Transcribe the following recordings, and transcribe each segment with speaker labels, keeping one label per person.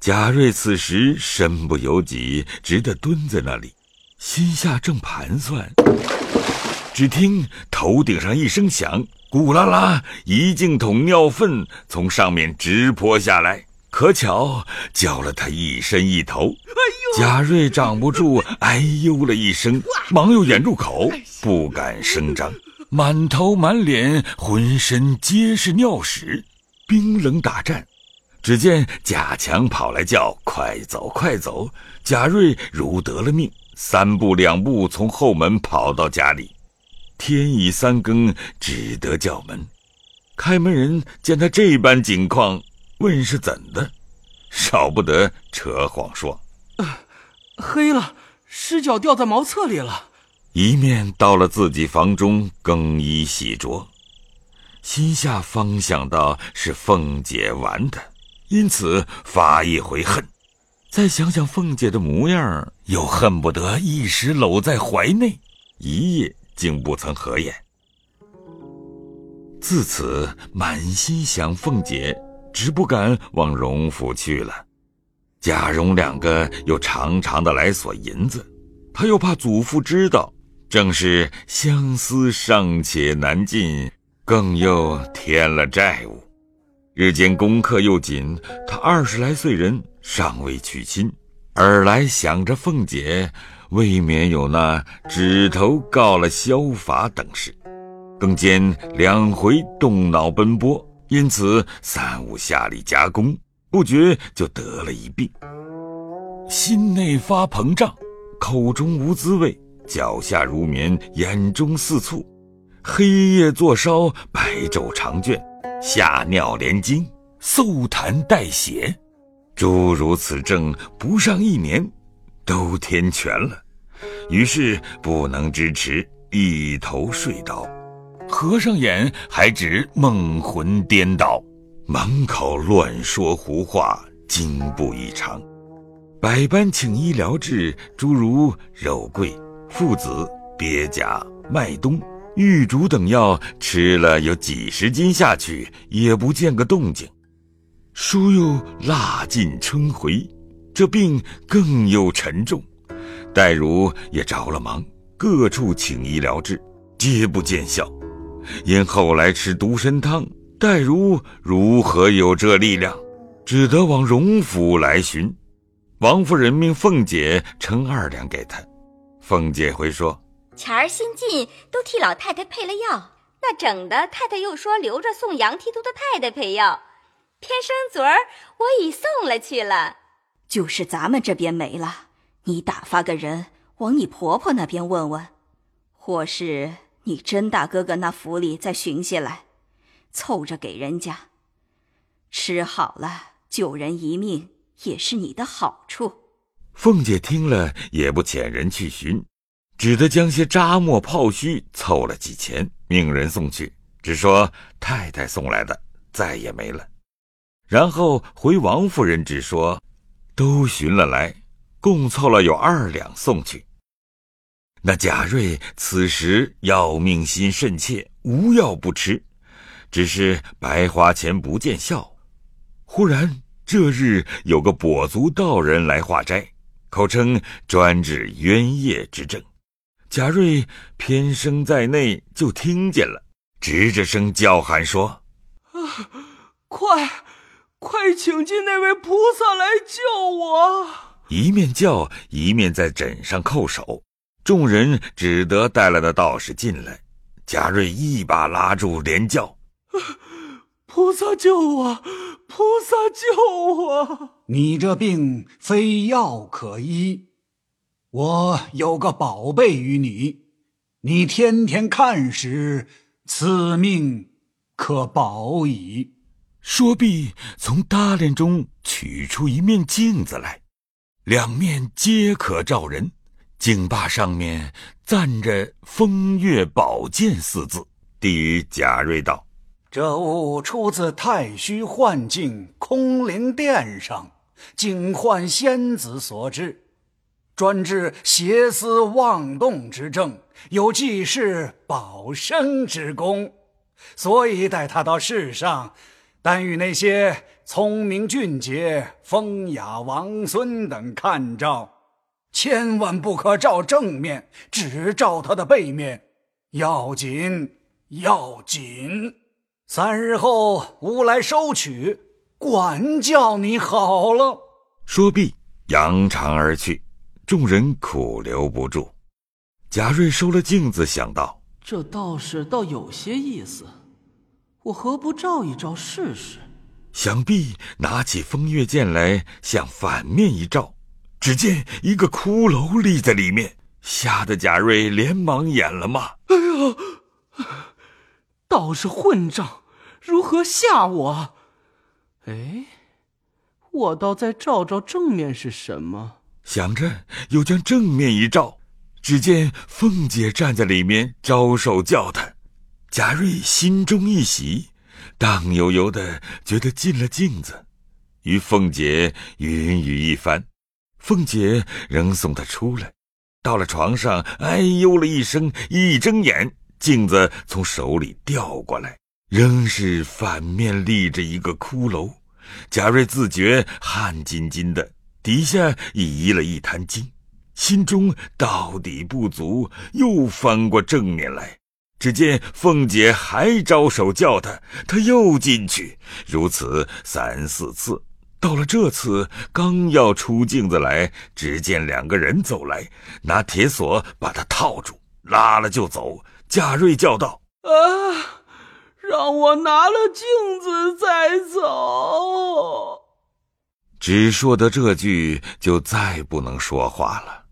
Speaker 1: 贾瑞此时身不由己，直的蹲在那里，心下正盘算。只听头顶上一声响，咕啦啦，一净桶尿粪从上面直泼下来，可巧浇了他一身一头。哎呦！贾瑞长不住，哎呦了一声，忙又掩住口，不敢声张，满头满脸浑身皆是尿屎，冰冷打颤。只见贾强跑来叫：“快走，快走！”贾瑞如得了命，三步两步从后门跑到家里。天已三更，只得叫门。开门人见他这般景况，问是怎的，少不得扯谎说：“
Speaker 2: 黑了，尸脚掉在茅厕里了。”
Speaker 1: 一面到了自己房中更衣洗濯，心下方想到是凤姐玩的。因此发一回恨，再想想凤姐的模样，又恨不得一时搂在怀内，一夜竟不曾合眼。自此满心想凤姐，只不敢往荣府去了。贾蓉两个又常常的来索银子，他又怕祖父知道，正是相思尚且难尽，更又添了债务。日间功课又紧，他二十来岁人尚未娶亲，尔来想着凤姐，未免有那指头告了消乏等事，更兼两回动脑奔波，因此三五下里加工，不觉就得了一病，心内发膨胀，口中无滋味，脚下如棉，眼中似醋，黑夜坐烧，白昼长卷。吓尿连惊，嗽痰带血，诸如此症，不上一年，都天全了。于是不能支持，一头睡倒，合上眼还只梦魂颠倒，满口乱说胡话，惊怖异常。百般请医疗治，诸如肉桂、附子、鳖甲、麦冬。玉竹等药吃了有几十斤下去，也不见个动静。书又腊尽春回，这病更又沉重。黛如也着了忙，各处请医疗治，皆不见效。因后来吃独参汤，黛如如何有这力量？只得往荣府来寻。王夫人命凤姐称二两给他，凤姐回说。
Speaker 3: 钱儿新进，都替老太太配了药。那整的太太又说留着送杨提督的太太配药，偏生昨儿我已送了去了。
Speaker 4: 就是咱们这边没了，你打发个人往你婆婆那边问问，或是你甄大哥哥那府里再寻些来，凑着给人家吃好了，救人一命也是你的好处。
Speaker 1: 凤姐听了也不遣人去寻。只得将些扎墨泡须凑了几钱，命人送去，只说太太送来的，再也没了。然后回王夫人，只说都寻了来，共凑了有二两送去。那贾瑞此时要命心甚切，无药不吃，只是白花钱不见效。忽然这日有个跛足道人来化斋，口称专治冤业之症。贾瑞偏生在内，就听见了，直着声叫喊说：“
Speaker 2: 啊，快，快请进那位菩萨来救我！”
Speaker 1: 一面叫，一面在枕上叩首。众人只得带来的道士进来。贾瑞一把拉住，连叫：“
Speaker 2: 菩萨救我！菩萨救我！
Speaker 5: 你这病非药可医。”我有个宝贝与你，你天天看时，此命可保矣。
Speaker 1: 说毕，从搭帘中取出一面镜子来，两面皆可照人。镜把上面暂着“风月宝剑”四字，递与贾瑞道：“
Speaker 5: 这物出自太虚幻境空灵殿上，警幻仙子所制。”专治邪思妄动之症，有济世保身之功，所以带他到世上，但与那些聪明俊杰、风雅王孙等看照，千万不可照正面，只照他的背面，要紧要紧。三日后吾来收取，管教你好了。
Speaker 1: 说毕，扬长而去，众人苦留不住。贾瑞收了镜子，想到
Speaker 2: 这道士倒有些意思，我何不照一照试试？
Speaker 1: 想必拿起风月剑来，向反面一照，只见一个骷髅立在里面，吓得贾瑞连忙掩了骂：“
Speaker 2: 哎呀，道士混账，如何吓我？哎，我倒再照照正面是什么？”
Speaker 1: 想着，又将正面一照。只见凤姐站在里面招手叫他，贾瑞心中一喜，荡悠悠的觉得进了镜子，与凤姐云雨一番。凤姐仍送他出来，到了床上，哎呦了一声，一睁眼，镜子从手里掉过来，仍是反面立着一个骷髅。贾瑞自觉汗津津的，底下移了一滩金。心中到底不足，又翻过正面来，只见凤姐还招手叫他，他又进去，如此三四次。到了这次，刚要出镜子来，只见两个人走来，拿铁锁把他套住，拉了就走。贾瑞叫道：“
Speaker 2: 啊，让我拿了镜子再走。”
Speaker 1: 只说得这句，就再不能说话了。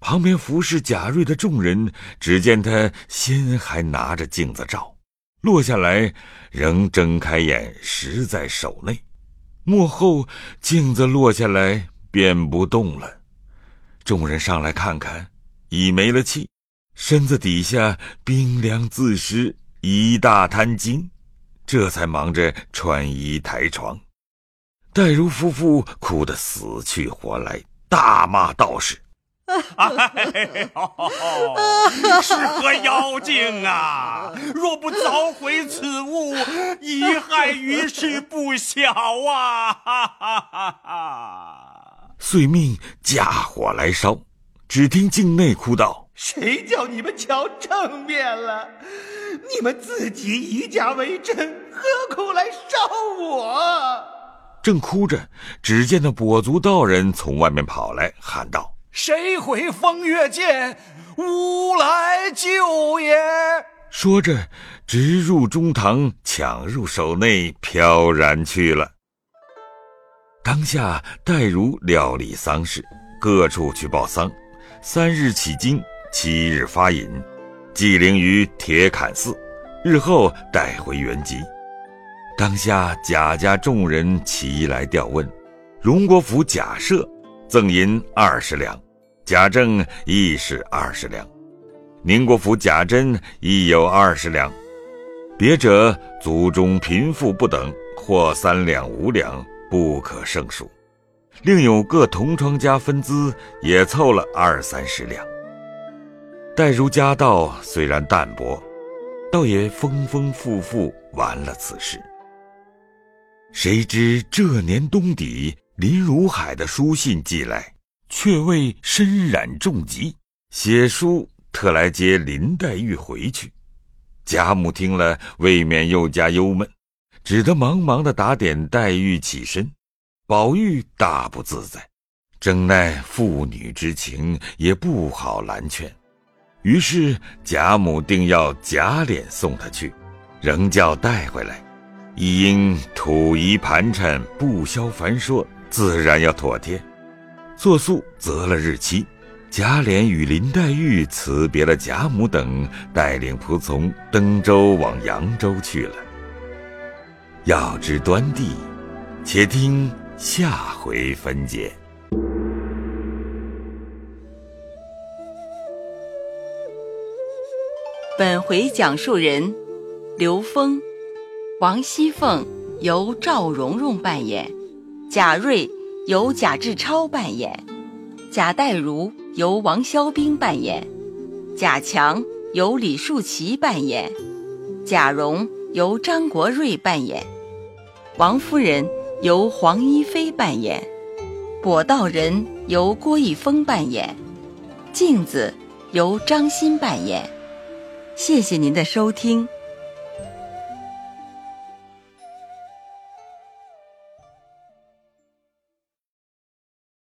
Speaker 1: 旁边服侍贾瑞的众人，只见他先还拿着镜子照，落下来，仍睁开眼，实在手内。幕后镜子落下来，便不动了。众人上来看看，已没了气，身子底下冰凉自湿，一大滩金，这才忙着穿衣抬床。黛如夫妇哭得死去活来，大骂道士。
Speaker 6: 哎呦，是何妖精啊！若不早毁此物，贻害于世不小啊！哈哈哈哈
Speaker 1: 遂命架火来烧。只听境内哭道：“
Speaker 7: 谁叫你们瞧正面了？你们自己以假为真，何苦来烧我？”
Speaker 1: 正哭着，只见那跛足道人从外面跑来，喊道。
Speaker 5: 谁回风月剑？吾来救也！
Speaker 1: 说着，直入中堂，抢入手内，飘然去了。当下，戴如料理丧事，各处去报丧。三日起京，七日发引，祭灵于铁槛寺，日后带回原籍。当下，贾家众人齐来调问，荣国府贾赦赠银二十两。贾政亦是二十两，宁国府贾珍亦有二十两，别者族中贫富不等，或三两五两，不可胜数。另有各同窗家分资，也凑了二三十两。待如家道虽然淡薄，倒也丰丰富富完了此事。谁知这年冬底，林如海的书信寄来。却未身染重疾，写书特来接林黛玉回去。贾母听了，未免又加忧闷，只得忙忙的打点黛玉起身。宝玉大不自在，正奈父女之情，也不好拦劝。于是贾母定要假脸送他去，仍叫带回来。一因土仪盘缠，不消繁说，自然要妥帖。作素择了日期，贾琏与林黛玉辞别了贾母等，带领仆从登舟往扬州去了。要知端地，且听下回分解。
Speaker 8: 本回讲述人：刘峰、王熙凤由赵蓉蓉扮演，贾瑞。由贾志超扮演，贾代儒由王肖兵扮演，贾强由李树奇扮演，贾蓉由张国瑞扮演，王夫人由黄一飞扮演，跛道人由郭一峰扮演，镜子由张欣扮演。谢谢您的收听。